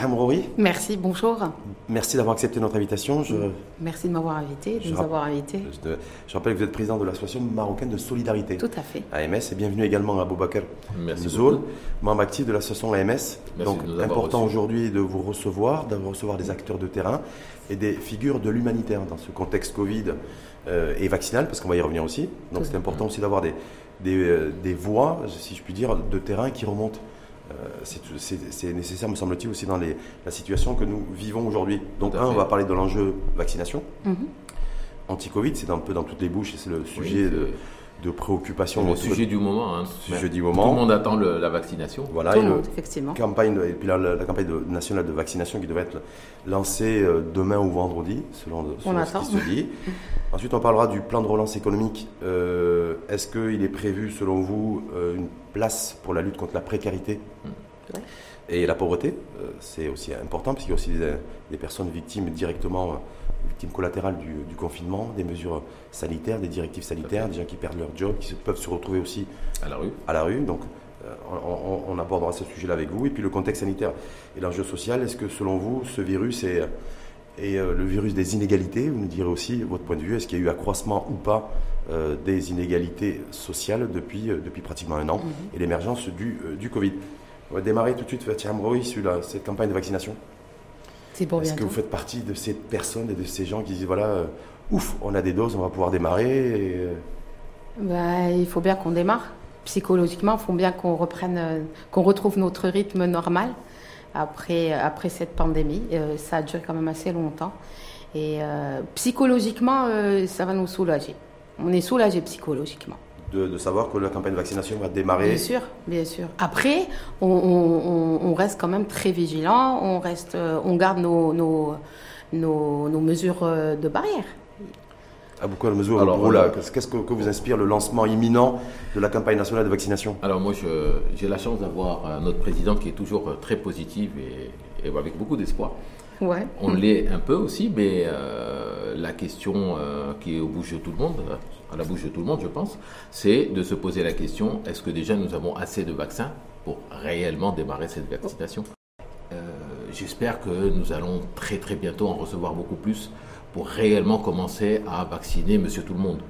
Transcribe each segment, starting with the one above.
Hamrouri, Merci, bonjour. merci d'avoir accepté notre invitation. Je, Merci de m'avoir invité, de Je nous rapp- avoir invités. je- je rappelle que vous êtes président de l'association marocaine de solidarité, Tout à fait. AMS, et bienvenue également à Boubacar beaucoup. membre actif de l'association AMS. Merci Donc, de nous avoir important aujourd'hui de vous recevoir, de recevoir des acteurs de terrain et des figures de l'humanitaire dans ce contexte Covid euh, et vaccinal, parce qu'on va y revenir aussi. Donc, c'est important aussi d'avoir des, des, euh, des voix, si je puis dire, de terrain qui remontent. Euh, c'est- nécessaire, me semble-t-il, aussi dans les- la situation que nous vivons aujourd'hui. Donc, un, on va parler de l'enjeu vaccination. Mhm. Anti-Covid, c'est un peu dans toutes les bouches et c'est le Oui, sujet de, de préoccupation. le sujet du moment. Hein. sujet du Tout moment. le monde attend le- la vaccination. Voilà, Tout et le le- monde, effectivement. campagne de- et puis la, la- la campagne de- nationale de vaccination qui devrait être lancée euh, demain ou vendredi, selon, selon On ce attend. qui se dit. Ensuite, on parlera du plan de relance économique. Euh, Est-ce qu'il est prévu, selon vous, euh, une place pour la lutte contre la précarité Ouais. et la pauvreté? Euh, C'est aussi important, parce qu'il y a aussi des, des personnes victimes directement, victimes collatérales du, du confinement, des mesures sanitaires, des directives sanitaires, des gens qui perdent leur job, qui se- peuvent se retrouver aussi À la rue. à la rue. Donc, euh, on, abordera ce sujet-là avec vous. Et puis le contexte sanitaire et l'enjeu social. Est-ce que, selon vous, ce virus est, est, euh, le virus des inégalités? Vous nous direz aussi votre point de vue. Est-ce qu'il y a eu accroissement ou pas euh, des inégalités sociales depuis, depuis pratiquement un an Mhm. et l'émergence du, du Covid? On va démarrer tout de suite, Fatia Amroui, sur la- cette campagne de vaccination. C'est pour Est-ce que vous faites partie de ces personnes et de ces gens qui disent voilà, euh, ouf, on a des doses, on va pouvoir démarrer et, euh, Ben, il faut bien qu'on démarre. Psychologiquement, il faut bien qu'on reprenne, euh, qu'on retrouve notre rythme normal après, après cette pandémie. Euh, ça a duré quand même assez longtemps. Et psychologiquement, ça va nous soulager. On est soulagé psychologiquement. De, de savoir que la campagne de vaccination va démarrer Bien sûr, bien sûr. Après, on, on- on- on reste quand même très vigilant, on, reste, euh, on garde nos, nos, nos, nos mesures euh, de barrière. Aboukoul Mezour, Alors, Broula, euh, qu'est-ce qu'est-ce que, que vous inspire le lancement imminent de la campagne nationale de vaccination? Alors moi, j'ai la chance d'avoir euh, notre présidente qui est toujours très positive et, et avec beaucoup d'espoir. Ouais. On l'est un peu aussi, mais euh, la question euh, qui est au bouche de tout le monde, euh, à la bouche de tout le monde, je pense, c'est de se poser la question est-ce que déjà nous avons assez de vaccins pour réellement démarrer cette vaccination? Euh, J'espère que nous allons très très bientôt en recevoir beaucoup plus pour réellement commencer à vacciner Monsieur tout le monde.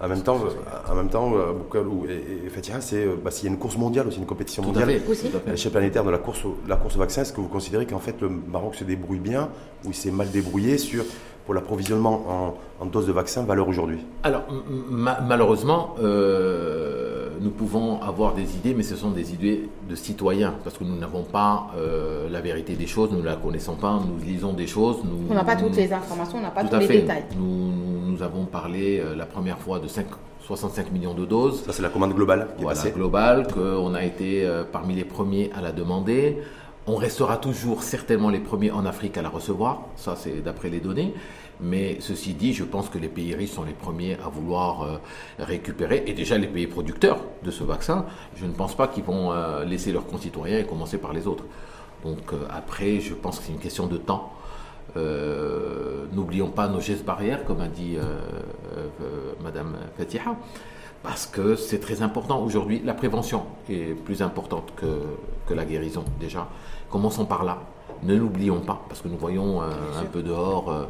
En même temps, euh, en même temps Aboukoul ou- et, c'est euh, bah, s'il y a une course mondiale aussi, une compétition Tout mondiale. à l'échelle planétaire de la course, au, la course au vaccin, est-ce que vous considérez qu'en fait le Maroc se débrouille bien ou il s'est mal débrouillé sur, pour l'approvisionnement en, en doses de vaccins valeur aujourd'hui Alors, ma- malheureusement, euh, nous pouvons avoir des idées, mais ce sont des idées de citoyens, parce que nous n'avons pas euh, la vérité des choses, nous ne la connaissons pas, nous lisons des choses. Nous, On n'a pas toutes les informations, on n'a pas Tout tous à les fait. détails. Nous, nous- nous avons parlé euh, la première fois de 5 65 millions de doses. Ça, c'est la commande globale qui est Voilà, passée. global, qu'on a été euh, parmi les premiers à la demander. On restera toujours certainement les premiers en Afrique à la recevoir, ça c'est d'après les données. Mais ceci dit, je pense que les pays riches sont les premiers à vouloir euh, récupérer, et déjà les pays producteurs de ce vaccin, je ne pense pas qu'ils vont euh, laisser leurs concitoyens et commencer par les autres. Donc euh, après, je pense que c'est une question de temps. N'oublions pas nos gestes barrières, comme a dit Madame Fatiha, parce que c'est très important aujourd'hui. La prévention est plus importante que la guérison déjà. Commençons par là. Ne l'oublions pas, parce que nous voyons euh, un peu dehors euh,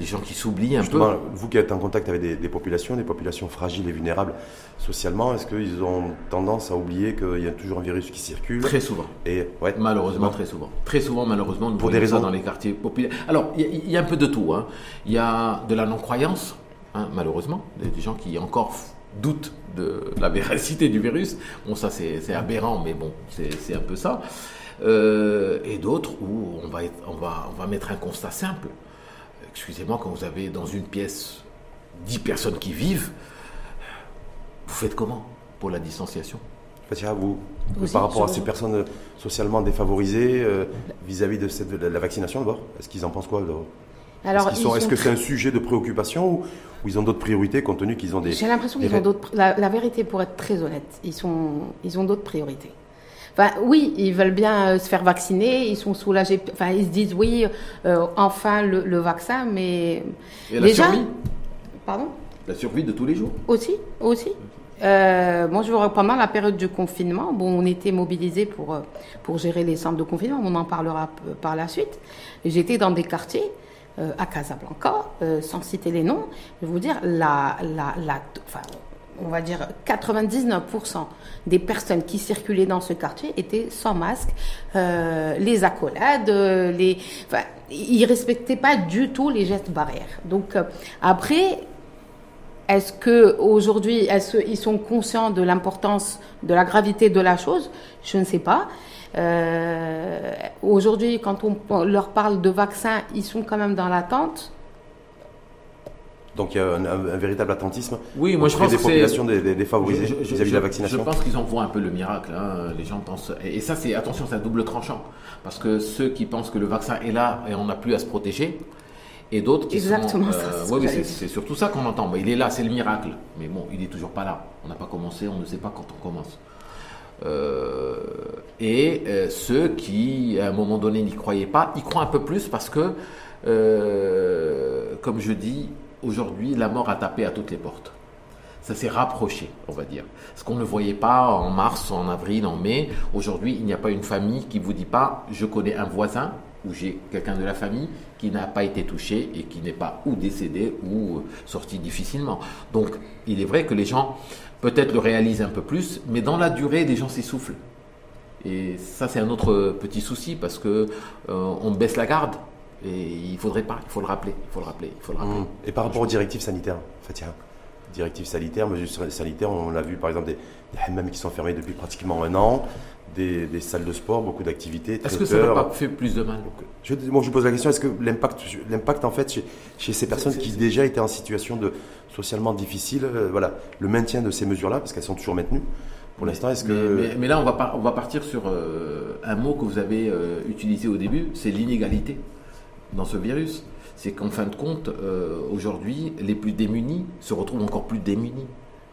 des gens qui s'oublient un Justement, peu. vous qui êtes en contact avec des, des populations, des populations fragiles et vulnérables socialement, est-ce qu'ils ont tendance à oublier qu'il y a toujours un virus qui circule Très souvent. Et ouais, Malheureusement, très souvent. Très souvent, malheureusement, nous Pour voyons des ça raisons dans les quartiers populaires. Alors, il y, a- il y a un peu de tout. hein. Il y a de la non-croyance, hein, malheureusement, des, des gens qui encore doutent de la véracité du virus. Bon, ça, c'est aberrant, mais bon, c'est un peu ça. Euh, et d'autres où on va, être- on, va, on va mettre un constat simple. Excusez-moi, quand vous avez dans une pièce 10 personnes qui vivent, vous faites comment pour la distanciation? Fatia, vous, Aussi, par rapport à ces personnes socialement défavorisées euh, vis-à-vis de, cette, de la vaccination d'abord, est-ce qu'ils en pensent quoi d'abord? Alors, Est-ce qu'ils sont- ils est-ce sont que c'est un sujet de préoccupation ou, ou ils ont d'autres priorités compte tenu qu'ils ont des... J'ai l'impression des qu'ils ont d'autres. La, la vérité, pour être très honnête, ils sont, ils ont d'autres priorités. Enfin, oui, ils veulent bien euh, se faire vacciner, ils sont soulagés. Enfin, ils se disent oui, euh, enfin le, le vaccin, mais Et la survie? Pardon? La survie de tous les jours? Aussi, aussi. euh, moi, je vois pendant la période du confinement, bon, on était mobilisés pour, pour gérer les centres de confinement, on en parlera par la suite. J'étais dans des quartiers, à Casablanca, sans citer les noms, je vais vous dire, la, la, la, enfin, on va dire 99% des personnes qui circulaient dans ce quartier étaient sans masque, euh, les accolades, euh, les, enfin, ils respectaient pas du tout les gestes barrières. Donc euh, après, est-ce que aujourd'hui, qu'ils sont conscients de l'importance, de la gravité de la chose? Je ne sais pas. aujourd'hui, quand on leur parle de vaccins, ils sont quand même dans l'attente. Donc il y a un, véritable attentisme oui, moi, je pense des populations défavorisées vis-à-vis de la vaccination. Je pense qu'ils en voient un peu le miracle. Hein. Les gens pensent. Et, ça, c'est attention, c'est un double tranchant. Parce que ceux qui pensent que le vaccin est là et on n'a plus à se protéger, et d'autres qui Exactement sont. Euh, oui, c'est surtout ça qu'on entend. il est là, c'est le miracle. Mais bon, il n'est toujours pas là. On n'a pas commencé, on ne sait pas quand on commence. Euh, et euh, ceux qui, à un moment donné, n'y croyaient pas, y croient un peu plus parce que, comme je dis, Aujourd'hui, la mort a tapé à toutes les portes. Ça s'est rapproché, on va dire. Ce qu'on ne voyait pas en mars, en avril, en mai, aujourd'hui, il n'y a pas une famille qui vous dit pas je connais un voisin ou j'ai quelqu'un de la famille qui n'a pas été touché et qui n'est pas ou décédé ou euh, sorti difficilement. Donc, il est vrai que les gens peut-être le réalisent un peu plus, mais dans la durée, les gens s'essoufflent. Et ça, c'est un autre petit souci parce que euh, on baisse la garde. Et il faudrait pas, il faut le rappeler, il faut le rappeler, il faut le rappeler. Mmh. Et par rapport aux directives sanitaires, Fatia, directives sanitaires, mesures sanitaires, on l'a vu par exemple des, des hammams qui sont fermés depuis pratiquement un an, des, salles de sport, beaucoup d'activités. Est-ce que ça n'a pas fait plus de mal je, moi, je vous pose la question, est-ce que l'impact, l'impact en fait chez, ces personnes qui déjà étaient en situation de socialement difficile, euh, voilà, le maintien de ces mesures-là, parce qu'elles sont toujours maintenues, pour l'instant, est-ce que... Mais, là, on va, on va partir sur euh, un mot que vous avez euh, utilisé au début, c'est l'inégalité dans ce virus. C'est qu'en fin de compte, euh, aujourd'hui, les plus démunis se retrouvent encore plus démunis.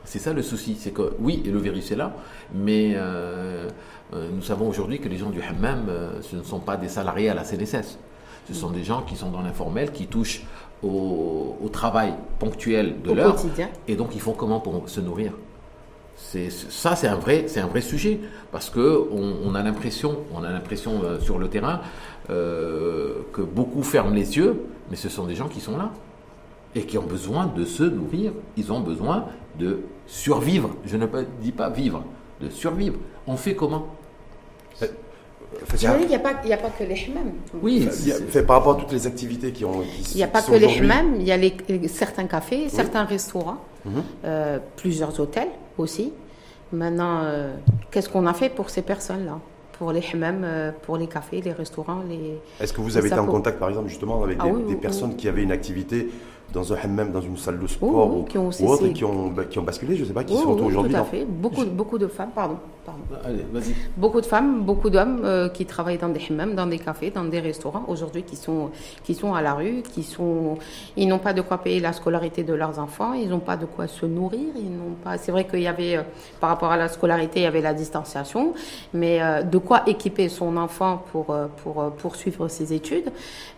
C'est ça le souci. C'est que oui, le virus est là, mais euh, euh, nous savons aujourd'hui que les gens du hammam, ce ne sont pas des salariés à la CNSS. Ce sont des gens qui sont dans l'informel, qui touchent au, travail ponctuel de l'heure. Et donc, ils font comment pour se nourrir? Ça, c'est un vrai, c'est un vrai sujet parce que on, a l'impression, on a l'impression sur le terrain euh, que beaucoup ferment les yeux, mais ce sont des gens qui sont là et qui ont besoin de se nourrir, ils ont besoin de survivre. Je ne dis pas vivre, de survivre. On fait comment? Euh, il n'y a, pas que les hammams. Oui, fait, par rapport à toutes les activités qui ont. il n'y a pas que les hammams, il y a les, certains cafés, certains restaurants, mhm. euh, plusieurs hôtels aussi. Maintenant, qu'est-ce qu'on a fait pour ces personnes-là? Pour les hammams, euh, pour les cafés, les restaurants. Les, Est-ce que vous avez été en contact, par exemple, justement, avec ah des, personnes qui avaient une activité dans un hammam, dans une salle de sport ou, qui ont autre, et qui ont, bah, qui ont basculé, je ne sais pas, qui sont aujourd'hui Tout à fait. Beaucoup, beaucoup de femmes, pardon. Allez, vas-y. Beaucoup de femmes, beaucoup d'hommes euh, qui travaillent dans des hammams, dans des cafés, dans des restaurants aujourd'hui qui sont, qui sont à la rue, qui sont, ils n'ont pas de quoi payer la scolarité de leurs enfants, ils n'ont pas de quoi se nourrir, ils n'ont pas. C'est vrai qu'il y avait, euh, par rapport à la scolarité, il y avait la distanciation, mais euh, de quoi équiper son enfant pour, pour poursuivre ses études.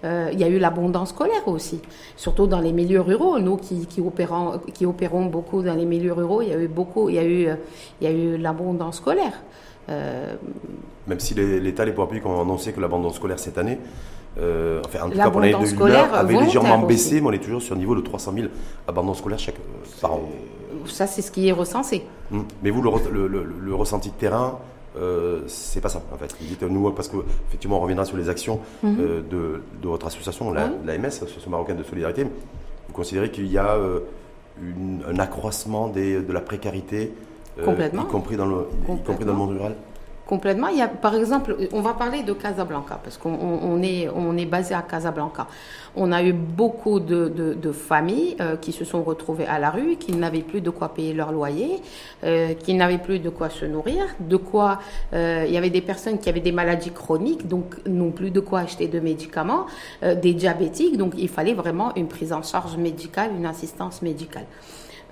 il y a eu l'abondance scolaire aussi, surtout dans les milieux ruraux. Nous qui, qui, opérons, qui opérons beaucoup dans les milieux ruraux, il y a eu beaucoup, il y a eu, il y a eu l'abondance scolaire euh, Même si l'État, les pouvoirs publics ont annoncé que l'abandon scolaire cette année, euh, enfin, en tout cas pour l'année 2009, avait légèrement baissé, mais on est toujours sur le niveau de 300 000 abandons scolaires chaque, euh, par an. Ça, c'est ce qui est recensé. Hum. Mais vous, le, ressenti de terrain, c'est pas ça en fait. Vous dites nous parce que effectivement on reviendra sur les actions mhm. de, votre association, l'AMS, l'Association marocaine de solidarité. Vous considérez qu'il y a un accroissement de la précarité euh, Complètement. y, compris dans le, compris dans le monde rural Complètement. Il y a, par exemple, on va parler de Casablanca, parce qu'on est, on est basé à Casablanca. On a eu beaucoup de, de, familles euh, qui se sont retrouvées à la rue, qui n'avaient plus de quoi payer leur loyer, euh, qui n'avaient plus de quoi se nourrir, de quoi. il y avait des personnes qui avaient des maladies chroniques, donc non plus de quoi acheter de médicaments, des diabétiques, donc il fallait vraiment une prise en charge médicale, une assistance médicale.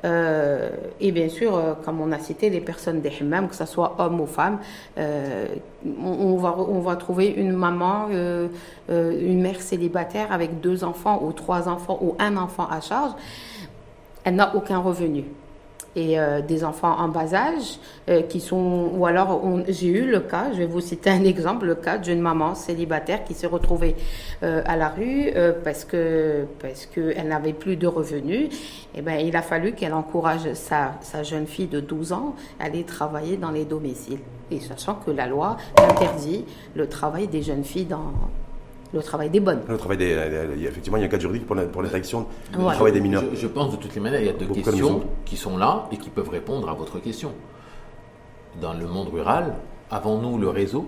Euh, et bien sûr, euh, comme on a cité, les personnes des hammams, que ce soit hommes ou femmes, euh, on, va, on va trouver une maman, une mère célibataire avec deux enfants ou trois enfants ou un enfant à charge. Elle n'a aucun revenu. Et euh, des enfants en bas âge euh, qui sont ou alors j'ai eu le cas je vais vous citer un exemple le cas d'une maman célibataire qui s'est retrouvée euh, à la rue parce que parce que elle n'avait plus de revenus. Et eh ben il a fallu qu'elle encourage sa, sa jeune fille de 12 ans à aller travailler dans les domiciles. Et sachant que la loi interdit le travail des jeunes filles dans le travail des bonnes. Le travail des, effectivement, il y a un cadre juridique pour l'interdiction du travail des mineurs. Je, pense de toutes les manières, il y a deux questions qui sont là et qui peuvent répondre à votre question. Dans le monde rural, avons-nous le réseau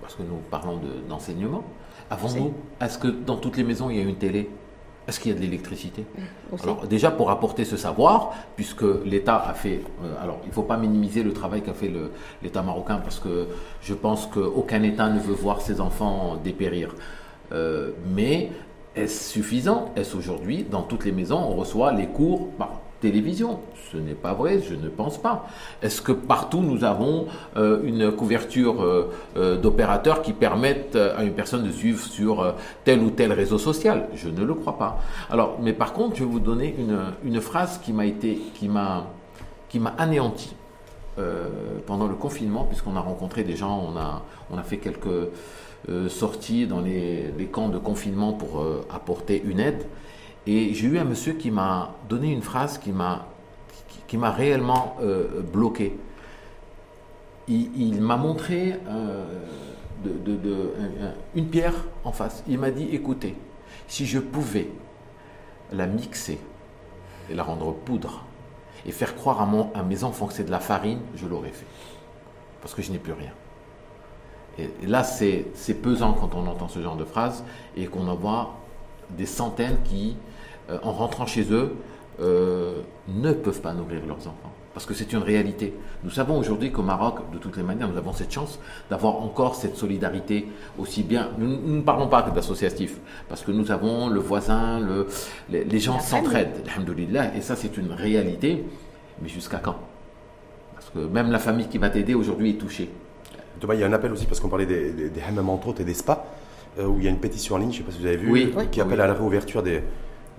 Parce que nous parlons d'enseignement. avons-nous Est-ce que dans toutes les maisons, il y a une télé? Est-ce qu'il y a de l'électricité? Alors déjà pour apporter ce savoir, puisque l'État a fait, euh, alors il ne faut pas minimiser le travail qu'a fait l'État marocain, parce que je pense qu'aucun État ne veut voir ses enfants dépérir. Euh, mais est-ce suffisant? Est-ce aujourd'hui, dans toutes les maisons, on reçoit les cours par télévision? Ce n'est pas vrai, je ne pense pas. Est-ce que partout nous avons euh, une couverture euh, d'opérateurs qui permettent à une personne de suivre sur tel ou tel réseau social? Je ne le crois pas. Alors, mais par contre, je vais vous donner une, une phrase qui m'a été, qui m'a, qui m'a anéanti. pendant le confinement, puisqu'on a rencontré des gens, on a, on a fait quelques, euh, sorti dans les, camps de confinement pour euh, apporter une aide. Et j'ai eu un monsieur qui m'a donné une phrase qui m'a qui, m'a réellement euh, bloqué. Il, m'a montré une pierre en face. Il m'a dit, écoutez, si je pouvais la mixer et la rendre poudre et faire croire à, mon, à mes enfants que c'est de la farine, je l'aurais fait. Parce que je n'ai plus rien. Et, là, c'est pesant quand on entend ce genre de phrase et qu'on en voit des centaines qui, euh, en rentrant chez eux, euh, ne peuvent pas nourrir leurs enfants. Parce que c'est une réalité. Nous savons aujourd'hui qu'au Maroc, de toutes les manières, nous avons cette chance d'avoir encore cette solidarité aussi bien. Nous, ne parlons pas que d'associatifs, parce que nous avons le voisin, le, les, gens s'entraident, et ça c'est une réalité. Mais jusqu'à quand? Parce que même la famille qui va t'aider aujourd'hui est touchée. Thomas, il y a un appel aussi, parce qu'on parlait des, des, hammams entre autres et des spas, euh, où il y a une pétition en ligne, je ne sais pas si vous avez vu, qui appelle à la réouverture des,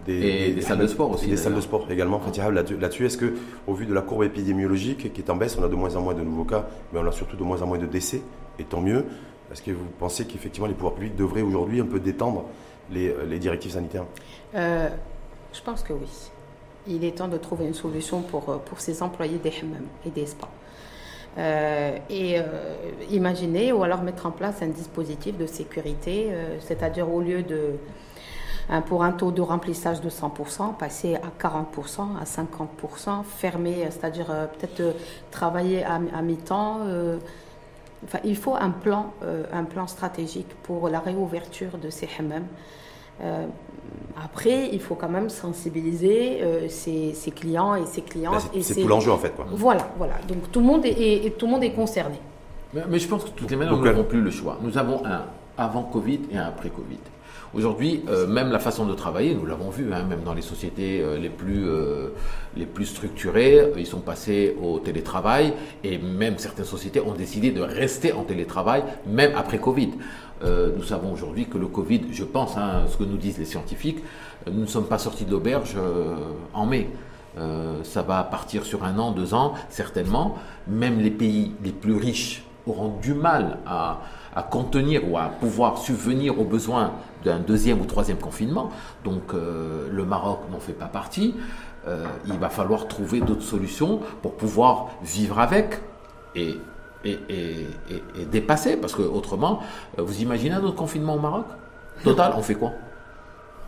des, salles de sport aussi. Des salles de sport également. là-dessus, est-ce que, au vu de la courbe épidémiologique qui est en baisse, on a de moins en moins de nouveaux cas, mais on a surtout de moins en moins de décès, et tant mieux. Est-ce que vous pensez qu'effectivement les pouvoirs publics devraient aujourd'hui un peu détendre les, les directives sanitaires? Euh, Je pense que oui. Il est temps de trouver une solution pour, euh, pour ces employés des hammams et des spas. Euh, et euh, imaginer ou alors mettre en place un dispositif de sécurité, euh, c'est-à-dire au lieu de pour un taux de remplissage de 100%, passer à 40%, à 50%, fermer, c'est-à-dire peut-être travailler à, mi-temps. Il faut un plan, un plan stratégique pour la réouverture de ces hammams. Après, il faut quand même sensibiliser euh, ses, clients et ses clientes. c'est tout l'enjeu en fait. Voilà, voilà. Donc tout le monde est, tout le monde est concerné. Mais, je pense que toutes les manières, nous n'avons plus le choix. Nous avons un avant Covid et un après Covid. Aujourd'hui, euh, même la façon de travailler, nous l'avons vu, hein, même dans les sociétés euh, les, plus, les plus structurées, ils sont passés au télétravail et même certaines sociétés ont décidé de rester en télétravail, même après Covid. Euh, nous savons aujourd'hui que le Covid, je pense, hein, ce que nous disent les scientifiques, euh, nous ne sommes pas sortis de l'auberge euh, en mai. ça va partir sur un an, deux ans, certainement. Même les pays les plus riches auront du mal à, contenir ou à pouvoir subvenir aux besoins d'un deuxième ou troisième confinement. Donc le Maroc n'en fait pas partie. il va falloir trouver d'autres solutions pour pouvoir vivre avec. Et et, et, dépassé, parce que autrement, euh, vous imaginez un autre confinement au Maroc? Total, on fait quoi?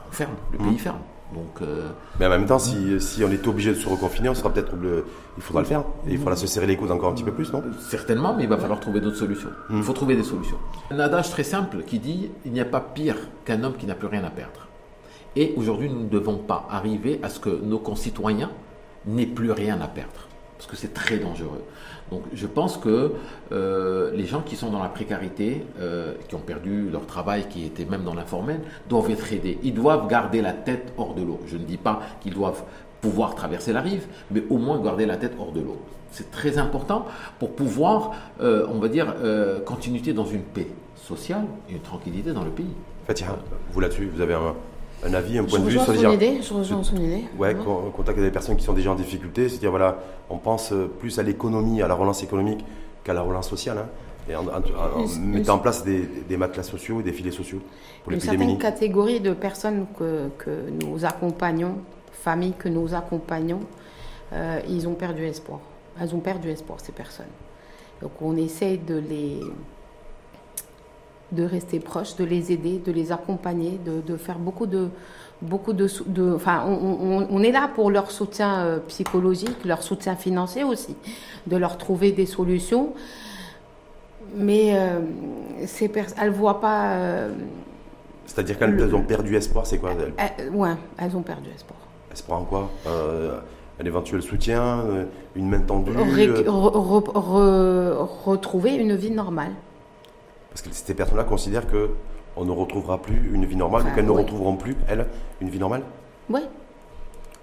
On ferme, le pays mmh. ferme. Donc, euh, Mais en même temps, si, si, on est obligé de se reconfiner, on sera peut-être il faudra le faire. Et il faudra se serrer les coudes encore un petit peu plus, non? Certainement, mais il va falloir trouver d'autres solutions. Mmh. Il faut trouver des solutions. Un adage très simple qui dit il n'y a pas pire qu'un homme qui n'a plus rien à perdre. Et aujourd'hui, nous ne devons pas arriver à ce que nos concitoyens n'aient plus rien à perdre, parce que c'est très dangereux. Donc je pense que euh, les gens qui sont dans la précarité, euh, qui ont perdu leur travail, qui étaient même dans l'informel, doivent être aidés. Ils doivent garder la tête hors de l'eau. Je ne dis pas qu'ils doivent pouvoir traverser la rive, mais au moins garder la tête hors de l'eau. C'est très important pour pouvoir, euh, on va dire, continuer dans une paix sociale et une tranquillité dans le pays. Fatiha, vous là-dessus, vous avez un, un avis, un point je de vue rejoins sur son dire, idée, je rejoins son idée. ouais, con- contacter des personnes qui sont déjà en difficulté, c'est-à-dire voilà, on pense euh, plus à l'économie, à la relance économique qu'à la relance sociale, hein, et en, en- en- en Une- mettant en place des, des matelas sociaux, des filets sociaux pour les Une plus certaine démunis. catégorie de personnes que, que nous accompagnons, familles que nous accompagnons, euh, ils ont perdu espoir. Elles ont perdu espoir, ces personnes. Donc on essaye de les de rester proches, de les aider, de les accompagner, de, de faire beaucoup de beaucoup de, de enfin on, on- on est là pour leur soutien euh, psychologique, leur soutien financier aussi, de leur trouver des solutions. Mais euh, ces elles voient pas. euh, C'est-à-dire qu'elles Le- elles ont perdu espoir, c'est quoi elles- elles- ouais, elles ont perdu espoir. Espoir en quoi? Euh, Un éventuel soutien, euh, une main tendue Ré- euh, re- re- re- retrouver une vie normale. Parce que ces personnes-là considèrent que on ne retrouvera plus une vie normale, Enfin, ou qu'elles ne ouais. retrouveront plus, elles, une vie normale Oui.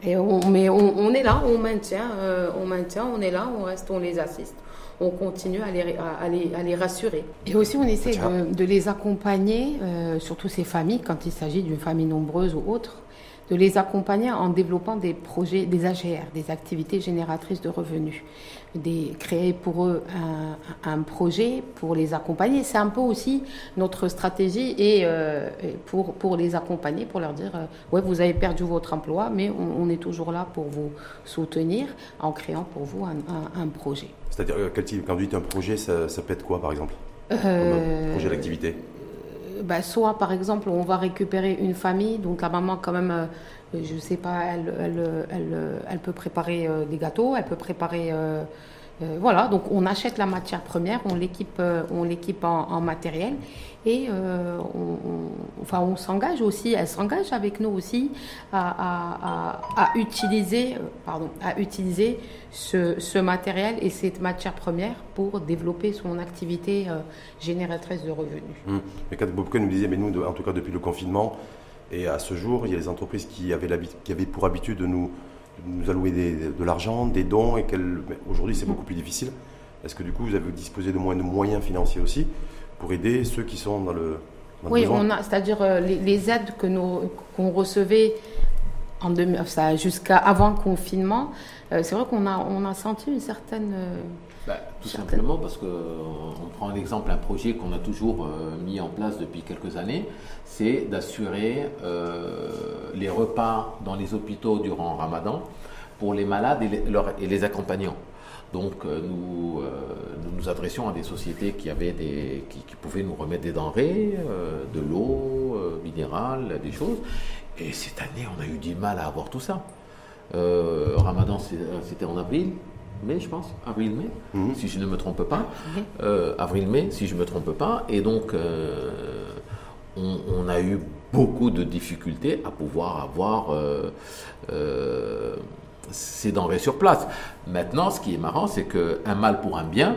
Et on, mais on, on est là, on maintient, euh, on maintient, on est là, on reste, on les assiste. On continue à les, à, les, à les rassurer. Et aussi, on essaie de les accompagner, euh, surtout ces familles, quand il s'agit d'une famille nombreuse ou autre, de les accompagner en développant des projets, des AGR, des activités génératrices de revenus. Des, créer pour eux un, un projet pour les accompagner. C'est un peu aussi notre stratégie et, euh, pour, pour les accompagner, pour leur dire euh, ouais, vous avez perdu votre emploi, mais on, on est toujours là pour vous soutenir en créant pour vous un, un- un projet. C'est-à-dire, euh, quel type, quand vous dites un projet, ça, ça peut être quoi, par exemple? Comme un projet d'activité? Bah, soit par exemple on va récupérer une famille, donc la maman quand même, euh, je sais pas, elle, euh, peut préparer euh, des gâteaux, elle peut préparer, euh, voilà, donc on achète la matière première, on l'équipe, euh, on l'équipe en, en matériel et euh, on, on- enfin on s'engage aussi, elle s'engage avec nous aussi à, à, à, à utiliser, euh, pardon, à utiliser ce, ce matériel et cette matière première pour développer son activité euh, génératrice de revenus. Hum. Mais quand Bobco nous disait, mais nous, en tout cas depuis le confinement, et à ce jour, il y a des entreprises qui avaient, qui avaient pour habitude de nous, nous allouer des- de l'argent, des dons, et mais aujourd'hui c'est beaucoup plus difficile. Est-ce que du coup vous avez disposé de moins de moyens financiers aussi pour aider ceux qui sont dans le, dans Oui, on a, c'est-à-dire euh, les, les aides que nous qu'on recevait en 2000 ça, jusqu'à avant le confinement, euh, c'est vrai qu'on a on a senti une certaine euh, Bah, tout simplement parce que euh, on prend l'exemple un projet qu'on a toujours euh, mis en place depuis quelques années, c'est d'assurer euh, les repas dans les hôpitaux durant Ramadan pour les malades et les, leurs- et les accompagnants. Donc euh, nous, nous nous adressions à des sociétés qui avaient des qui, qui pouvaient nous remettre des denrées, de l'eau minérale, des choses. Et cette année, on a eu du mal à avoir tout ça. Ramadan, c'était en avril, mai, je pense, avril-mai, Mhm. si je ne me trompe pas. Euh, avril-mai, si je ne me trompe pas. Et donc, euh, on, on a eu beaucoup de difficultés à pouvoir avoir euh, euh, ces denrées sur place. Maintenant, ce qui est marrant, c'est qu'un mal pour un bien,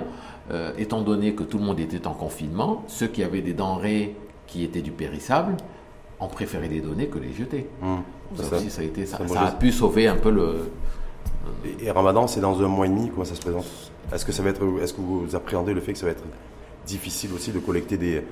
euh, étant donné que tout le monde était en confinement, ceux qui avaient des denrées qui étaient du périssable ont préféré les donner que les jeter. Hum. Ça, Ça- aussi, ça a été ça, ça me ça a reste- pu sauver un peu le. Et, et Ramadan, c'est dans un mois et demi, comment ça se présente. Est-ce que ça va être, est-ce que vous appréhendez le fait que ça va être difficile aussi de collecter des,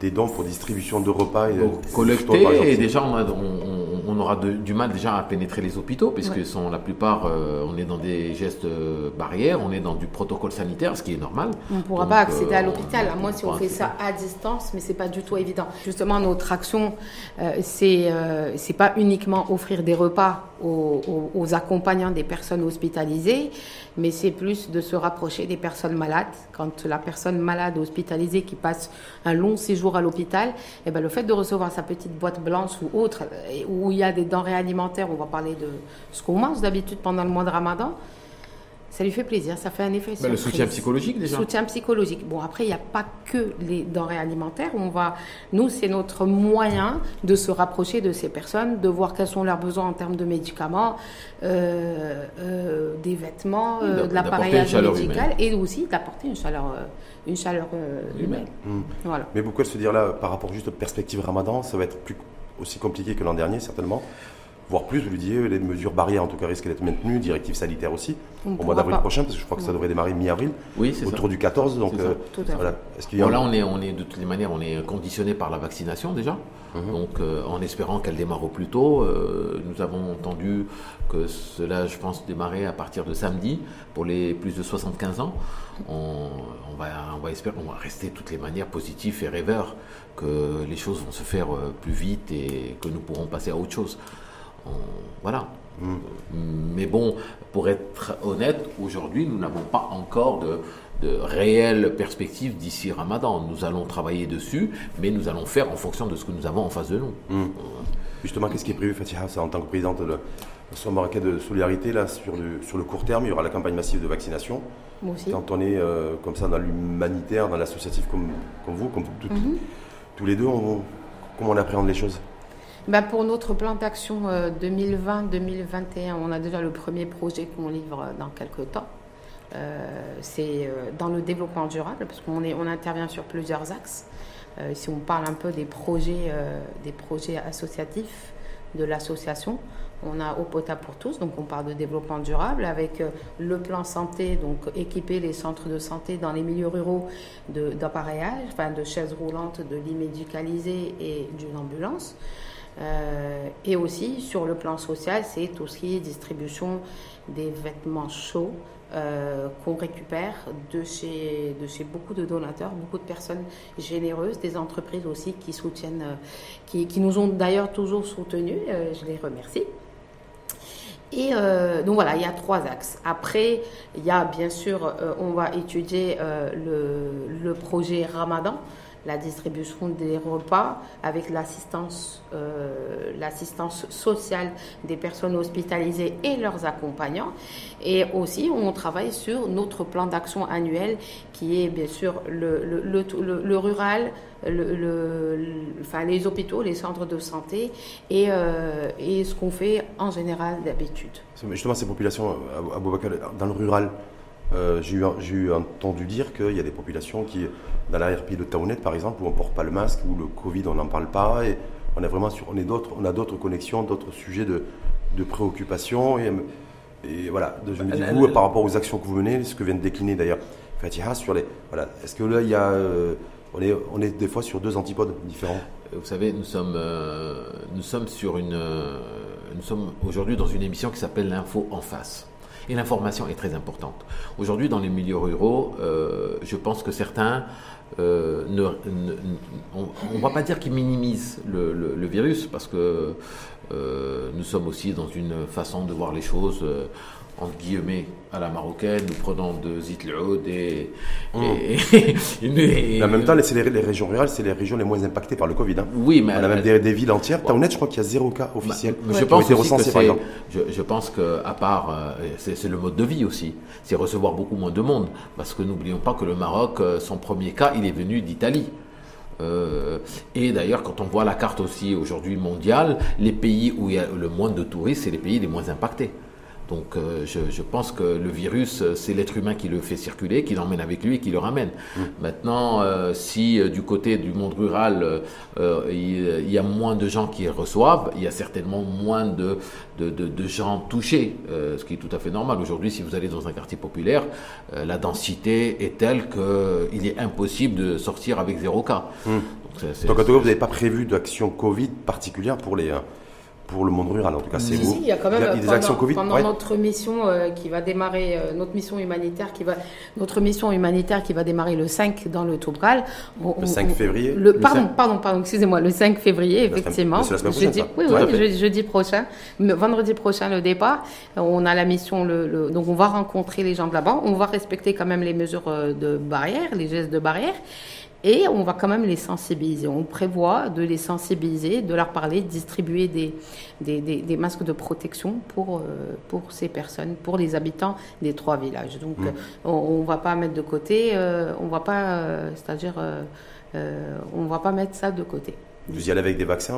des dons pour distribution de repas et de- Donc, collecter, et déjà on, a- on- on- on aura de- du mal déjà à pénétrer les hôpitaux, puisque Ouais. sont la plupart, euh, on est dans des gestes euh, barrières, on est dans du protocole sanitaire, ce qui est normal. On ne pourra Donc, pas accéder à euh, l'hôpital, à moins si on fait accéder. ça à distance, mais c'est pas du tout évident. Justement, notre action, euh, c'est euh, c'est pas uniquement offrir des repas aux, aux- aux accompagnants des personnes hospitalisées, mais c'est plus de se rapprocher des personnes malades. Quand la personne malade hospitalisée qui passe un long séjour à l'hôpital, eh ben, le fait de recevoir sa petite boîte blanche ou autre, où il y a des denrées alimentaires, on va parler de ce qu'on mange d'habitude pendant le mois de Ramadan, ça lui fait plaisir, ça fait un effet Bah, le soutien psychologique déjà. Soutien psychologique. Bon, après, il n'y a pas que les denrées alimentaires. On va, nous, c'est notre moyen de se rapprocher de ces personnes, de voir quels sont leurs besoins en termes de médicaments, euh, euh, des vêtements, euh, de l'appareillage médical et aussi d'apporter une chaleur, une chaleur euh, Humaine. humaine. Hum. Voilà. Mais pourquoi se dire là, par rapport juste aux perspectives Ramadan, ça va être plus aussi compliqué que l'an dernier, certainement voire plus, vous lui disiez, les mesures barrières en tout cas risquent d'être maintenues, directives sanitaires aussi, On au mois d'avril prochain, parce que je crois que ça devrait démarrer mi-avril, Oui, ça. autour du 14. Donc, euh, voilà. Y a Bon, là, on est, on est de toutes les manières, on est conditionné par la vaccination déjà. Mhm. Donc, euh, en espérant qu'elle démarre au plus tôt, euh, nous avons entendu que cela, je pense, démarrer à partir de samedi pour les plus de 75 ans. On, on va, on va espérer, on va rester de toutes les manières positifs et rêveurs que les choses vont se faire plus vite et que nous pourrons passer à autre chose. On- voilà. Mais bon, pour être honnête, aujourd'hui, nous n'avons pas encore de, de réelles perspectives d'ici Ramadan. Nous allons travailler dessus, mais nous allons faire en fonction de ce que nous avons en face de nous. Justement, qu'est-ce qui est prévu, Fatiha, en tant que présidente de la marocain de solidarité, là, sur le, sur le court terme, il y aura la campagne massive de vaccination. Moi aussi. Quand on est euh, comme ça dans l'humanitaire, dans l'associatif comme, comme vous, comme tout- Mhm. tous les deux, on- comment on appréhende les choses? Bah, pour notre plan d'action euh, 2020-2021, on a déjà le premier projet qu'on livre euh, dans quelques temps. Euh, c'est euh, dans le développement durable, parce qu'on on intervient sur plusieurs axes. Euh, si on parle un peu des projets, euh, des projets associatifs de l'association, on a Eau potable pour tous, donc on parle de développement durable avec euh, le plan santé, donc équiper les centres de santé dans les milieux ruraux d'appareillage, enfin de chaises roulantes, de lits médicalisés et d'une ambulance. Euh, et aussi sur le plan social, c'est tout ce qui est distribution des vêtements chauds euh, qu'on récupère de chez, de chez beaucoup de donateurs, beaucoup de personnes généreuses, des entreprises aussi qui soutiennent, euh, qui, nous ont d'ailleurs toujours soutenus. je les remercie. Et donc voilà, il y a trois axes. Après, il y a bien sûr, on va étudier le projet Ramadan, la distribution des repas avec l'assistance, euh, l'assistance sociale des personnes hospitalisées et leurs accompagnants. Et aussi, on travaille sur notre plan d'action annuel qui est bien sûr le, le, le, le- rural, les hôpitaux, les centres de santé et, euh, et ce qu'on fait en général d'habitude. Justement, ces populations, euh, à Boubacar, dans le rural, euh, j'ai entendu dire qu'il y a des populations qui, dans l'arrière-pays de Taounet par exemple, où on ne porte pas le masque, où le Covid, on n'en parle pas, et on a vraiment sur, on, est on a d'autres connexions, d'autres sujets de, préoccupation. Et, et voilà, je me dis, vous, par rapport aux actions que vous menez, ce que vient de décliner d'ailleurs Fatiha, sur. Voilà, est-ce que là, il y a. euh, on, est, on est des fois sur deux antipodes différents? Vous savez, nous sommes, euh, sommes sur euh, nous sommes aujourd'hui dans une émission qui s'appelle l'info en face. Et l'information est très importante. Aujourd'hui, dans les milieux ruraux, euh, je pense que certains euh, ne, on ne va pas dire qu'ils minimisent le virus parce que euh, nous sommes aussi dans une façon de voir les choses. Euh, entre guillemets, à la marocaine, nous prenons de Zit l'Oud et, et, et- Mais en même temps, les- c'est les, les régions rurales, c'est les régions les moins impactées par le Covid. hein. oui, mais On a même des, des villes entières. Taounet, je crois qu'il y a zéro cas officiel Bah, je pense par exemple. Je, je pense que à part, euh, c'est le mode de vie aussi. C'est recevoir beaucoup moins de monde, parce que n'oublions pas que le Maroc, euh, son premier cas, il est venu d'Italie. Euh, et d'ailleurs, quand on voit la carte aussi aujourd'hui mondiale, les pays où il y a le moins de touristes, c'est les pays les moins impactés. Donc euh, je, je pense que le virus, euh, c'est l'être humain qui le fait circuler, qui l'emmène avec lui et qui le ramène. Maintenant, euh, si euh, du côté du monde rural, euh, euh, il, y a moins de gens qui reçoivent, il y a certainement moins de, de, de- de gens touchés, euh, ce qui est tout à fait normal. Aujourd'hui, si vous allez dans un quartier populaire, euh, la densité est telle qu'il est impossible de sortir avec zéro cas. Donc, c'est- c'est- Donc, en tout cas, vous n'avez pas prévu d'action Covid particulière pour, les, pour le monde rural, en tout cas, c'est Si, il y a quand même Il y a des pendant, actions Covid pendant ouais. notre mission euh, qui va démarrer, euh, notre mission humanitaire qui va, notre mission humanitaire qui va démarrer le 5 dans le Toubral. on- Le on- 5 on- février Le, Le pardon, 5. pardon, pardon, excusez-moi, le 5 février, La effectivement. c'est la semaine prochaine, jeudi, ça. oui, oui, jeudi, prochain, vendredi prochain le départ. On a la mission, le, le- donc on va rencontrer les gens de là-bas. On va respecter quand même les mesures euh, de barrière, les gestes de barrière. Et on va quand même les sensibiliser. On prévoit de les sensibiliser, de leur parler, de distribuer des, des, des- des masques de protection pour, euh, pour ces personnes, pour les habitants des trois villages. Donc Mmh. euh, on ne va pas mettre de côté, euh, on va pas, euh, c'est-à-dire, on va pas mettre ça de côté. Vous y allez avec des vaccins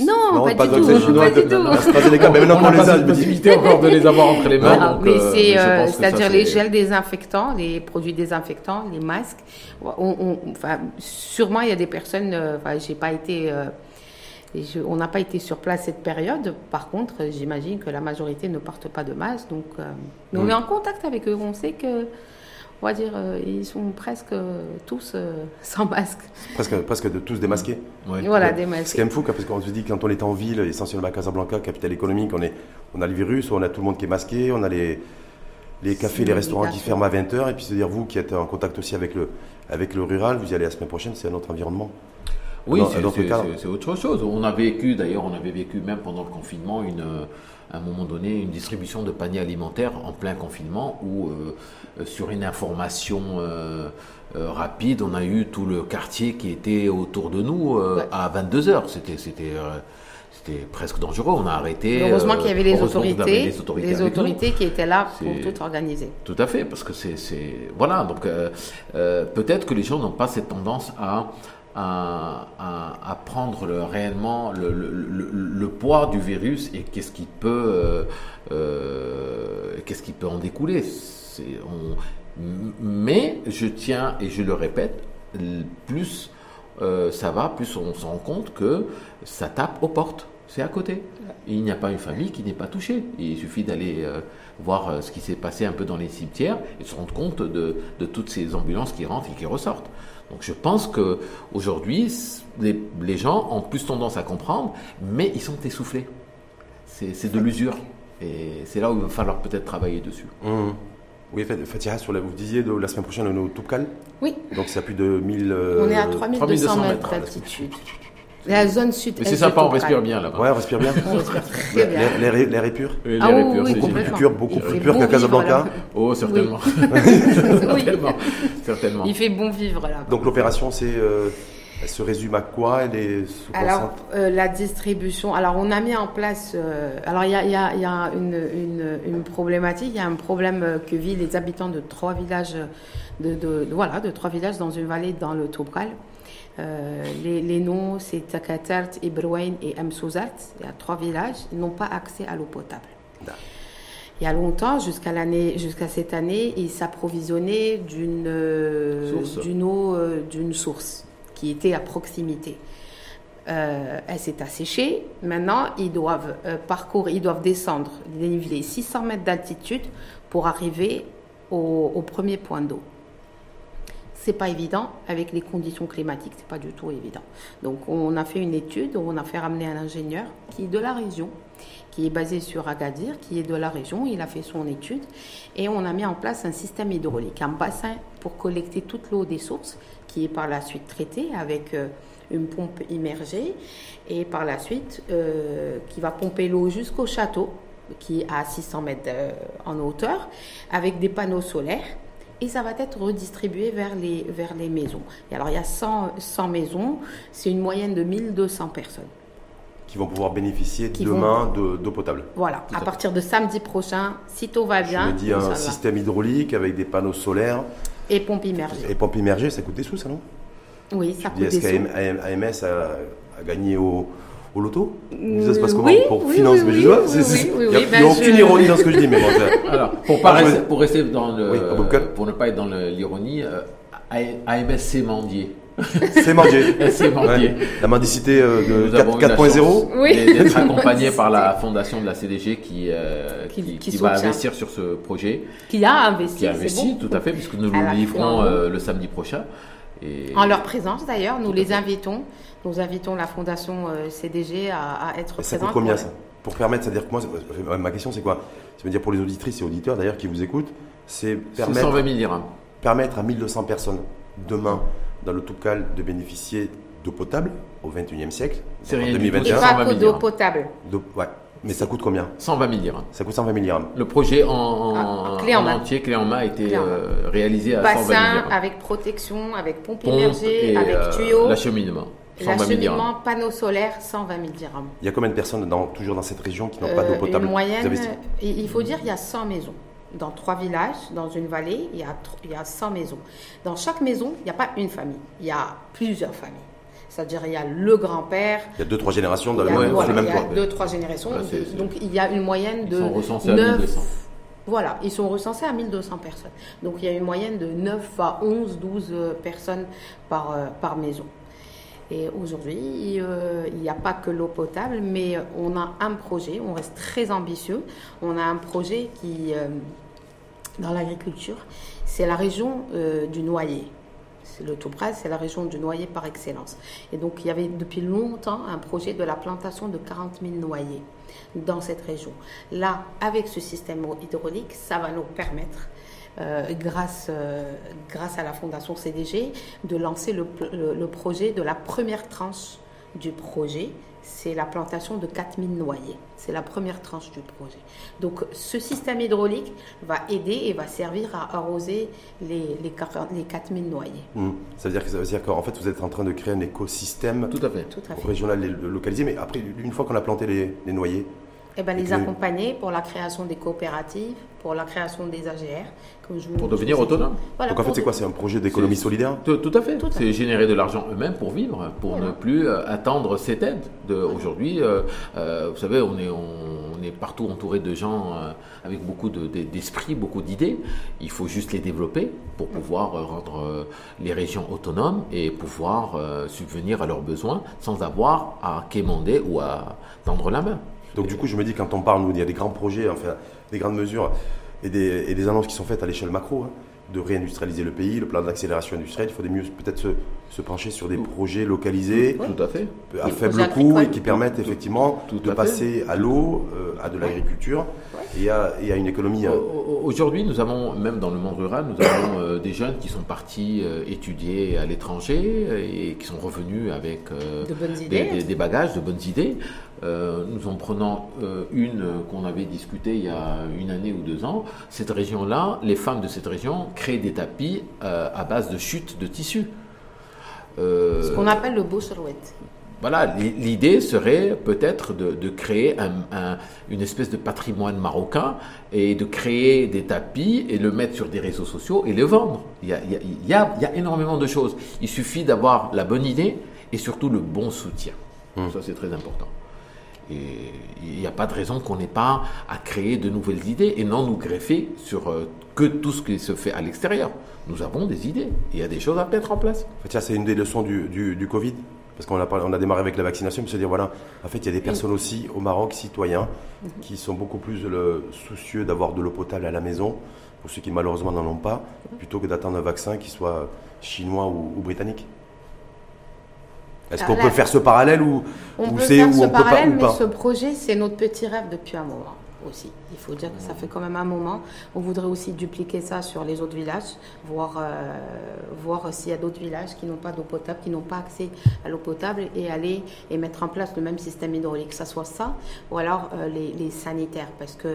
euh, Non, pas du de tout, vaccins pas chinois, du de- tout. AstraZeneca, mais on maintenant pour n'a les pas âges, cette je me dis. encore de les avoir entre les mains. Voilà, donc, mais euh, c'est, euh, que ça, c'est-à-dire les c'est- gels désinfectants, les produits désinfectants, les masques. On, on- enfin, sûrement, il y a des personnes. Enfin, j'ai pas été. euh, je- on n'a pas été sur place cette période. Par contre, j'imagine que la majorité ne porte pas de masque. Donc, euh, mais on est en contact avec eux. On sait que, on va dire, euh, ils sont presque euh, tous euh, sans masque. Presque, presque de tous démasqués. Ouais. Voilà, Ouais. des C'est quand même fou, parce qu'on se dit quand on est en ville, essentiellement à Casablanca, capitale économique, on, est, on a le virus, on a tout le monde qui est masqué, on a les, les cafés, les restaurants qui ferment à 20h, et puis se dire, vous qui êtes en contact aussi avec le, avec le rural, vous y allez la semaine prochaine, c'est un autre environnement. Oui, c'est- autre chose. On a vécu, d'ailleurs, on avait vécu même pendant le confinement, une, à un moment donné, une distribution de paniers alimentaires en plein confinement où, sur une information euh, euh, rapide, on a eu tout le quartier qui était autour de nous euh, Ouais. à 22 heures. C'était, c'était, euh, c'était presque dangereux. On a arrêté. Heureusement euh, qu'il y avait les autorités, les autorités. les qui étaient là pour tout organiser. Tout à fait, parce que c'est, c'est voilà. Donc euh, euh, peut-être que les gens n'ont pas cette tendance à à, à- à prendre le- réellement le, le- le- le poids du virus et qu'est-ce qui peut euh, euh, qu'est-ce qui peut en découler. On- mais je tiens et je le répète, plus euh, ça va, plus on se rend compte que ça tape aux portes. C'est à côté. Il n'y a pas une famille qui n'est pas touchée. Il suffit d'aller euh, voir euh, ce qui s'est passé un peu dans les cimetières et se rendre compte de, de toutes ces ambulances qui rentrent et qui ressortent. Donc je pense que aujourd'hui, les, les gens ont plus tendance à comprendre, mais ils sont essoufflés. C'est de l'usure. Et c'est là où il va falloir peut-être travailler dessus. Hum. Oui, Fat- Fatiha, sur la, vous disiez de, la semaine prochaine, on est au Toubkal, Oui, donc c'est à plus de 1000... euh, on est à 3200 3200 mètres mètres, d'altitude. La zone sud. Mais c'est sympa, on respire bien là-bas. Ouais, on respire bien. On respire très bien. L'air l'air est- pur. Oui, Ah l'air est oui, pur, oui, Beaucoup complètement. plus pur, beaucoup Il plus fait pur beau qu'à Casablanca. Oh, certainement. Oui. certainement. certainement. Il fait bon vivre là. Donc l'opération, c'est, euh, elle se résume à quoi Elle est sous Alors, euh, la distribution. Alors, on a mis en place. euh, alors, il y a, il y a- il y a une, une- une problématique. Il y a un problème euh, que vivent les habitants de trois villages, de, de- de- voilà, de trois villages dans une vallée dans le Toubkal. Euh, les, les noms, c'est Takatart, Ibrouain et Amsouzat. Il y a trois villages. Ils n'ont pas accès à l'eau potable. Il y a longtemps, jusqu'à l'année, jusqu'à cette année, ils s'approvisionnaient d'une euh, Source. d'une eau euh, d'une source qui était à proximité. Euh, elle s'est asséchée. Maintenant, ils doivent euh, parcourir, ils doivent descendre, déniveler 600 mètres d'altitude pour arriver au, au premier point d'eau. C'est pas évident avec les conditions climatiques, c'est pas du tout évident. Donc, on a fait une étude, on a fait ramener un ingénieur qui est de la région, qui est basé sur Agadir, qui est de la région. Il a fait son étude et on a mis en place un système hydraulique, un bassin pour collecter toute l'eau des sources, qui est par la suite traitée avec euh, une pompe immergée et par la suite euh, qui va pomper l'eau jusqu'au château, qui est à 600 mètres euh, en hauteur, avec des panneaux solaires. Et ça va être redistribué vers les, vers les maisons. Et alors, il y a 100, 100 maisons, c'est une moyenne de 1200 personnes. qui vont pouvoir bénéficier Qui demain de- d'eau potable. Voilà, à partir de samedi prochain, si tout va Je bien, me dis un système hydraulique avec des panneaux solaires et pompe immergée. et pompes immergées, ça coûte des sous, ça non? Oui, ça coûte Est-ce des sous. qu'AMS a, a gagné au, au loto? Ça se passe comment oui, pour oui, financer oui, Il n'y a, ben, aucune je- ironie dans ce que je dis, mais bon, Alors, pour, pas Ah, pour rester dans le, pour ne pas être dans l'ironie, euh, AMS c'est mendier. c'est mendier. Ouais. La mendicité euh, de Nous avons eu la 4.0. chance Oui. d'être accompagné par la fondation de la CDG qui, euh, Qui- qui, qui qui va soutient. investir sur ce projet, Qui a investi, qui a investi bon. tout à fait, puisque nous le livrons euh, le samedi prochain. Et En leur présence d'ailleurs, nous Tout les invitons. Nous invitons la fondation euh, CDG à, à être Et ça présente. coûte combien ça? Pour permettre, c'est-à-dire que moi, ma question c'est quoi? Ça veut dire pour les auditrices et auditeurs d'ailleurs qui vous écoutent, c'est permettre, 120 000 dirhams. permettre à 1200 personnes demain dans le Toubkal de bénéficier d'eau potable au 21e siècle, C'est en rien du tout, Et 2021. c'est pas 120 que 000 d'eau potable. ouais. Mais ça coûte combien? 120 000 dirhams. Ça coûte 120 000 dirhams. Le projet en, en, Ah, clé en main. entier, clé en main, a été main. euh, réalisé à 120 000 Bassin dirhams. avec protection, avec pompe, Pompe immergée, et avec euh, tuyau, l'acheminement. 120 000 dirhams. l'acheminement, panneau solaire, 120 000 dirhams. Il y a combien de personnes dans, toujours dans cette région qui n'ont pas Euh, d'eau potable? Une moyenne, Vous avez- il il faut dire il y a 100 maisons. Dans trois villages, dans une vallée, il y a, il y a 100 maisons. Dans chaque maison, il n'y a pas une famille, il y a plusieurs familles. C'est-à-dire il y a le grand-père, Il y a deux, trois générations dans il le y a, même, voilà, sur le il même y a toit. deux, trois générations. Ouais, donc il y a une moyenne Ils de sont recensés à 9 1200. Voilà, ils sont recensés à 1200 personnes. Donc il y a une moyenne de 9 à 11, 12 euh, personnes par, euh, par maison. Et aujourd'hui, il n'y a pas que l'eau potable, mais on a un projet, on reste très ambitieux. On a un projet qui, dans l'agriculture, c'est la région du noyer le Toubraz, c'est la région du noyer par excellence. Et donc, il y avait depuis longtemps un projet de la plantation de 40 000 noyers dans cette région. Là, avec ce système hydraulique, ça va nous permettre euh, grâce, euh, grâce à la fondation CDG, de lancer le, le, projet de la première tranche du projet c'est la plantation de 4000 noyers. C'est la première tranche du projet. Donc ce système hydraulique va aider et va servir à arroser les, les, 4000 noyers. Mmh. Ça veut dire, que, ça veut dire qu'en fait vous êtes en train de créer un écosystème Tout à fait. régional localisé, mais après une fois qu'on a planté les, les noyers, eh ben, les accompagner pour la création des coopératives, pour la création des AGR. pour devenir autonome. Donc en fait, c'est quoi? C'est un projet d'économie solidaire? Tout, à fait. C'est générer de l'argent eux-mêmes pour vivre, pour ne plus euh, attendre cette aide. Aujourd'hui, euh, euh, vous savez, on est, on, est partout entouré de gens avec beaucoup d'esprit, beaucoup d'idées. Il faut juste les développer pour pouvoir rendre les régions autonomes et pouvoir subvenir à leurs besoins sans avoir à quémander ou à tendre la main. Donc du coup, je me dis, quand on parle, il y a des grands projets, enfin, des grandes mesures et des, annonces qui sont faites à l'échelle macro, hein, de réindustrialiser le pays, le plan d'accélération industrielle, il faudrait mieux peut-être se, se, pencher sur des projets localisés, tout à, fait. à faible coût et qui permettent effectivement de passer à l'eau, euh, à de l'agriculture et, à, une économie. Euh, aujourd'hui, nous avons, même dans le monde rural, nous avons euh, des jeunes qui sont partis étudier à l'étranger et qui sont revenus avec des, des, bagages, de bonnes idées. Euh, nous en prenons euh, une qu'on avait discutée il y a une année ou deux ans. Cette région-là, les femmes de cette région créent des tapis euh, à base de chutes de tissu. Ce qu'on appelle le beau silhouette. Voilà, l'idée serait peut-être de, créer une espèce de patrimoine marocain et de créer des tapis et le mettre sur des réseaux sociaux et les vendre. Il y a, il y a, il y a énormément de choses. Il suffit d'avoir la bonne idée et surtout le bon soutien. Hum. Ça, c'est très important. Et il n'y a pas de raison qu'on n'ait pas à créer de nouvelles idées et non nous greffer sur euh, que tout ce qui se fait à l'extérieur. Nous avons des idées il y a des choses à mettre en place. C'est une des leçons du, Covid. Parce qu'on a, démarré avec la vaccination, mais se dire, voilà, en fait, il y a des personnes aussi au Maroc, citoyens, qui sont beaucoup plus le, soucieux d'avoir de l'eau potable à la maison, pour ceux qui malheureusement n'en ont pas, plutôt que d'attendre un vaccin qui soit chinois ou britannique. Est-ce qu'on peut faire ce parallèle ou, on peut faire ce parallèle, mais ce projet, c'est notre petit rêve depuis un moment aussi. Il faut dire que ça fait quand même un moment. On voudrait aussi dupliquer ça sur les autres villages, voir, euh, voir s'il y a d'autres villages qui n'ont pas d'eau potable, qui n'ont pas accès à l'eau potable et aller et mettre en place le même système hydraulique, que ce soit ça, ou alors euh, les, sanitaires, parce que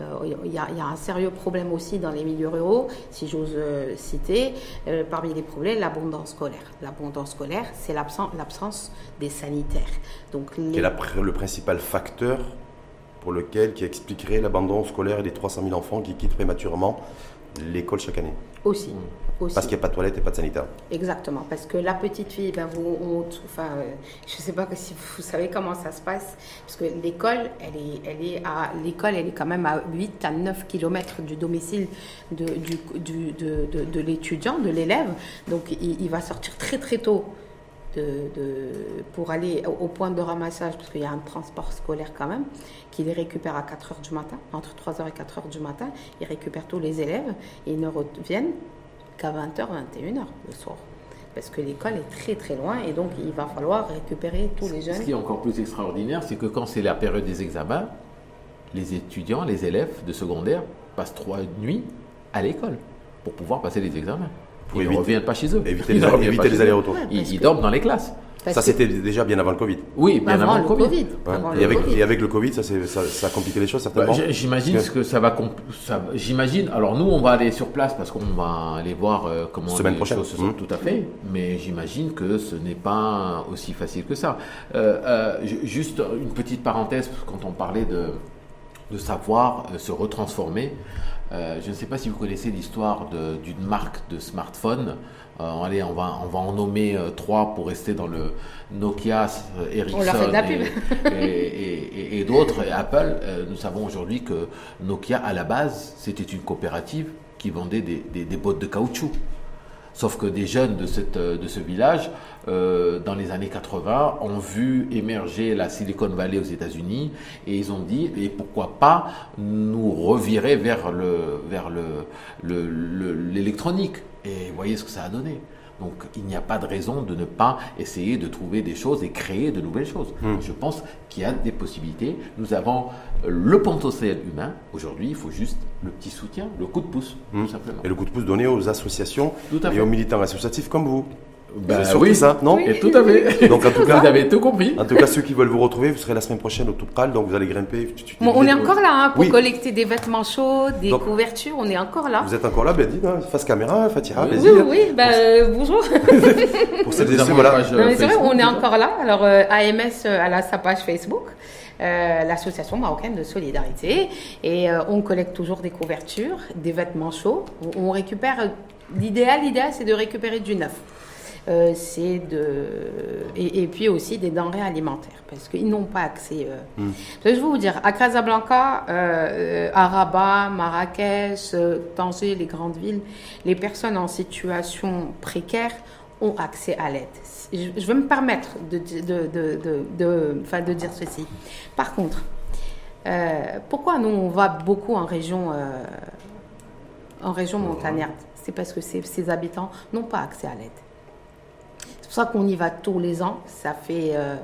euh, il y, a un sérieux problème aussi dans les milieux ruraux, si j'ose citer, parmi les problèmes, l'abondance scolaire. L'abondance scolaire, c'est l'absence des sanitaires. Donc, les... Le principal facteur pour lequel, qui expliquerait l'abandon scolaire les 300 000 enfants qui quittent prématurément l'école chaque année. Aussi. Parce qu'il n'y a pas de toilette et pas de sanitaire. Exactement. Parce que la petite fille, ben, vous, enfin, euh, je ne sais pas si vous savez comment ça se passe. Parce que l'école, elle est, elle est à, l'école, elle est quand même à 8 à 9 km du domicile de, du, de, de, l'étudiant, de l'élève. Donc, il, il va sortir très, très tôt pour aller au point de ramassage, parce qu'il y a un transport scolaire quand même, qui les récupère à 4 heures du matin, entre 3h et 4 heures du matin. Il récupère tous les élèves et ils ne reviennent qu'à 20h, 21h le soir. Parce que l'école est très très loin et donc il va falloir récupérer tous les jeunes. Ce qui est encore plus extraordinaire, c'est que quand c'est la période des examens, les étudiants, les élèves de secondaire passent trois nuits à l'école pour pouvoir passer les examens ils ne reviennent pas chez eux. Éviter les, allers-retours. ils, dorment dans les classes. ça, c'était déjà bien avant le Covid. Oui, bien avant, le Covid. et, avec, et, avec, le Covid, ça, ça, a compliqué les choses certainement. Bah, j'imagine que ça va. J'imagine. Alors nous, on va aller sur place parce qu'on va aller voir euh, comment Semaine les prochaine. choses se sont. Mmh. Tout à fait. Mais j'imagine que ce n'est pas aussi facile que ça. Euh, euh, juste une petite parenthèse quand on parlait de de savoir se retransformer. Euh, je ne sais pas si vous connaissez l'histoire d'une marque de smartphone. Euh, allez, on va, on va en nommer euh, trois pour rester dans le Nokia, Ericsson et, et, d'autres, et Apple. nous savons aujourd'hui que Nokia, à la base, c'était une coopérative qui vendait des, des, bottes de caoutchouc. Sauf que des jeunes de, de ce village, euh, dans les années 80, ont vu émerger la Silicon Valley aux États-Unis et ils ont dit, et pourquoi pas nous revirer vers le vers l'électronique. Le, et voyez ce que ça a donné. Donc il n'y a pas de raison de ne pas essayer de trouver des choses et créer de nouvelles choses. Hmm. Je pense qu'il y a des possibilités. Nous avons le potentiel humain. Aujourd'hui, il faut juste le petit soutien, le coup de pouce, tout hmm. simplement. Et le coup de pouce donné aux associations et aux militants associatifs comme vous. Ben, oui, ça, non oui. Tout à fait. Donc en tout cas, vous avez tout compris. En tout cas, ceux qui veulent vous retrouver, vous serez la semaine prochaine au Toupral, donc vous allez grimper. Bon, on est encore là hein, pour collecter des vêtements chauds, des couvertures. On est encore là. Vous êtes encore là, ben dites, hein, face caméra, Fatira, oui, oui, oui, ben, euh, bonjour. pour cette voilà. C'est vrai, on est encore là. Alors euh, AMS euh, a sa page Facebook. Euh, l'association marocaine de solidarité et euh, on collecte toujours des couvertures, des vêtements chauds. On, récupère l'idéal, l'idéal c'est de récupérer du neuf. Euh, c'est de et, puis aussi des denrées alimentaires parce qu'ils n'ont pas accès. Euh. Hmm. Je vais vous dire, à Casablanca, euh, à Rabat, Marrakech, Tanger, les grandes villes, les personnes en situation précaire ont accès à l'aide. Je, vais me permettre de, de, de, de, de dire ceci. Par contre, pourquoi nous on va beaucoup en région, en région montagnarde? C'est parce que ces habitants n'ont pas accès à l'aide. Pour ça qu'on y va tous les ans. Ça fait, euh,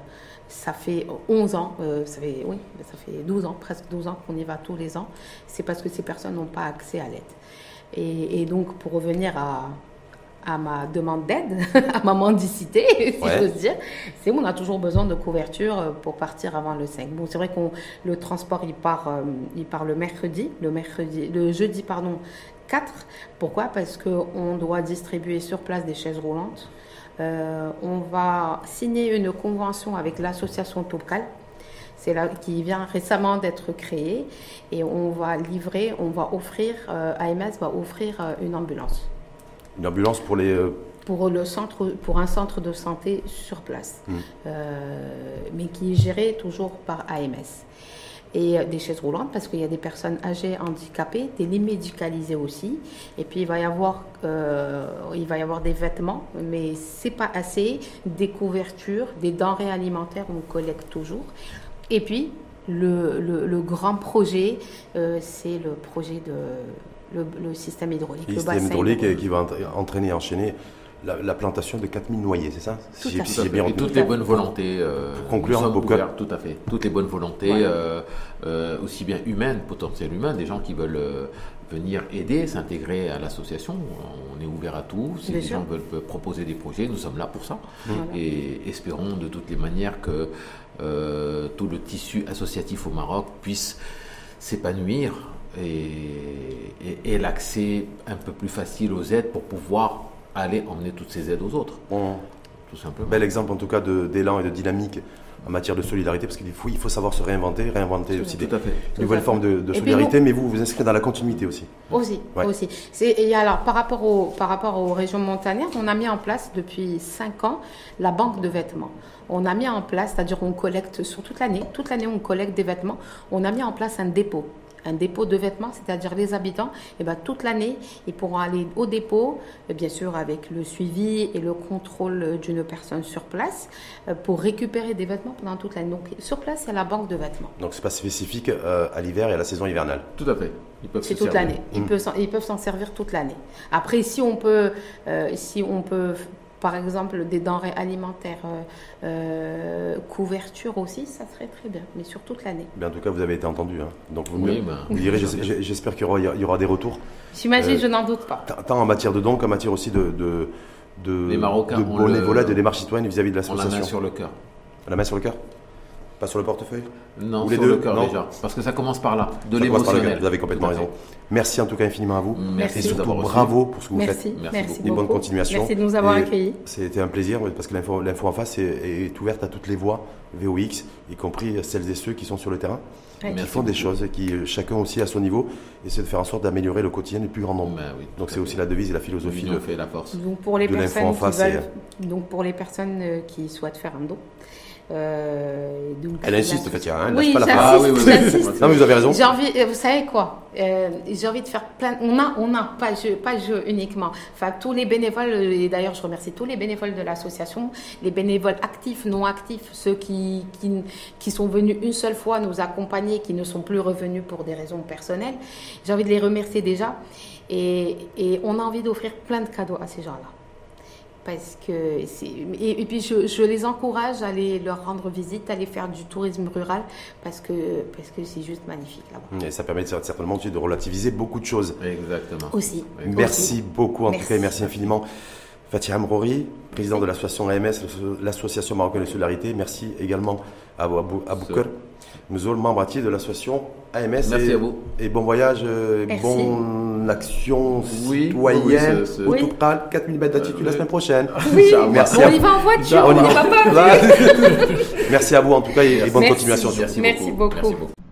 ça fait 11 ans, euh, ça fait, oui, ça fait 12 ans, presque 12 ans qu'on y va tous les ans. C'est parce que ces personnes n'ont pas accès à l'aide. Et, donc, pour revenir à, à ma demande d'aide, à ma mendicité, si j'ose dire, c'est on a toujours besoin de couverture euh, pour partir avant le 5. Bon, c'est vrai que le transport, il part, il part le mercredi, le mercredi, le jeudi, pardon, 4. Pourquoi? Parce qu'on doit distribuer sur place des chaises roulantes. Euh, on va signer une convention avec l'association Topcal. C'est là qui vient récemment d'être créée et on va livrer, on va offrir, euh, AMS va offrir euh, une ambulance. Une ambulance pour les pour le centre, pour un centre de santé sur place, hmm. mais qui est géré toujours par AMS et euh, des chaises roulantes parce qu'il y a des personnes âgées handicapées, des lits médicalisés aussi. Et puis il va y avoir, euh, il va y avoir des vêtements, mais c'est pas assez. Des couvertures, des denrées alimentaires, on collecte toujours. Et puis le, le, grand projet, euh, c'est le projet de le, système hydraulique. Le système hydraulique qui va entraîner, enchaîner la, plantation de 4000 noyers, c'est ça tout bien Et toutes les bonnes volontés. Euh, conclure, nous sommes tout à fait. Toutes les bonnes volontés, euh, euh, aussi bien humaines, potentielles humaines, des gens qui veulent euh, venir aider, s'intégrer à l'association. On est ouvert à tout. Si les gens veulent proposer des projets, nous sommes là pour ça. Et espérons de toutes les manières que tout le tissu associatif au Maroc puisse s'épanouir et, et, et l'accès un peu plus facile aux aides pour pouvoir aller emmener toutes ces aides aux autres. Tout simplement. Bel exemple en tout cas d'élan et de dynamique en matière de solidarité, parce qu'il faut, il faut savoir se réinventer, réinventer aussi des nouvelles formes de, solidarité, mais vous vous inscrivez dans la continuité aussi. Aussi, aussi. Et alors, par rapport, au, par rapport aux régions montagnardes, on a mis en place depuis 5 ans la banque de vêtements. On a mis en place, c'est-à-dire on collecte sur toute l'année, toute l'année on collecte des vêtements, on a mis en place un dépôt un dépôt de vêtements, c'est-à-dire les habitants, et eh ben, toute l'année, ils pourront aller au dépôt, euh, bien sûr avec le suivi et le contrôle d'une personne sur place, euh, pour récupérer des vêtements pendant toute l'année. Donc sur place, il y a la banque de vêtements. Donc c'est pas spécifique euh, à l'hiver et à la saison hivernale? Tout à fait. C'est toute l'année. Ils, mmh. peuvent, ils peuvent s'en servir toute l'année. Après, si on peut, si on peut par exemple des denrées alimentaires, euh, euh, couverture aussi, ça serait très bien, mais sur toute l'année. en tout cas, vous avez été entendu. Hein. Donc vous, oui, ben, direz, j'espère qu'il y, aura des retours. J'imagine, euh, je n'en doute pas. Tant en matière de dons qu'en matière aussi de, de, de, Les Marocains, de bénévolat, de démarche citoyenne vis-à-vis de l'association. On la main sur le cœur. La main sur le cœur? Pas sur le portefeuille Non, sur le cœur déjà. Parce que ça commence par là, de l'émotionnel. Vous avez complètement raison. Merci en tout cas infiniment à vous. Merci. Et surtout bravo pour ce que vous faites. Merci, Merci beaucoup. bonne continuation. Merci de nous avoir accueillis. C'était un plaisir parce que l'info en face est, ouverte à toutes les voix VOX, y compris celles et ceux qui sont sur le terrain, qui font des choses et qui chacun aussi à son niveau essaie de faire en sorte d'améliorer le quotidien du plus grand nombre. Ben donc c'est aussi la devise et la philosophie de, fait la force. Donc pour les personnes qui veulent, donc pour les personnes qui souhaitent faire un don, Euh, donc, Elle insiste, Fatia, hein, elle oui, pas la. Ah oui, oui. Non, mais vous avez raison. J'ai envie, euh, vous savez quoi Euh, J'ai envie de faire plein. On a, on a, pas je, pas je uniquement. Enfin, tous les bénévoles, euh, et d'ailleurs, je remercie tous les bénévoles de l'association, les bénévoles actifs, non actifs, ceux qui, qui, qui sont venus une seule fois nous accompagner, qui ne sont plus revenus pour des raisons personnelles. J'ai envie de les remercier déjà. Et, et on a envie d'offrir plein de cadeaux à ces gens-là. Parce que c'est- et, et puis je, je les encourage à aller leur rendre visite, à aller faire du tourisme rural parce que parce que c'est juste magnifique là-bas. Et ça permet certainement de relativiser beaucoup de choses. Exactement. Aussi. Merci Aussi. beaucoup en tout Merci. cas et merci infiniment. Fatia Amrori, président de l'association AMS, l'association marocaine de solidarité. Merci également à Abou Aboukar, Mzoul, membre entier de l'association AMS. Merci et, à vous. Et bon voyage, euh, Merci. bonne action Oui, citoyenne. oui, au Oui. total, 4000 mètres d'altitude la semaine prochaine. Oui, Merci on à y vous. va en voiture, On y va. pas. Merci à vous en tout cas et, et bonne Merci. continuation. Merci, Merci beaucoup. beaucoup. Merci beaucoup.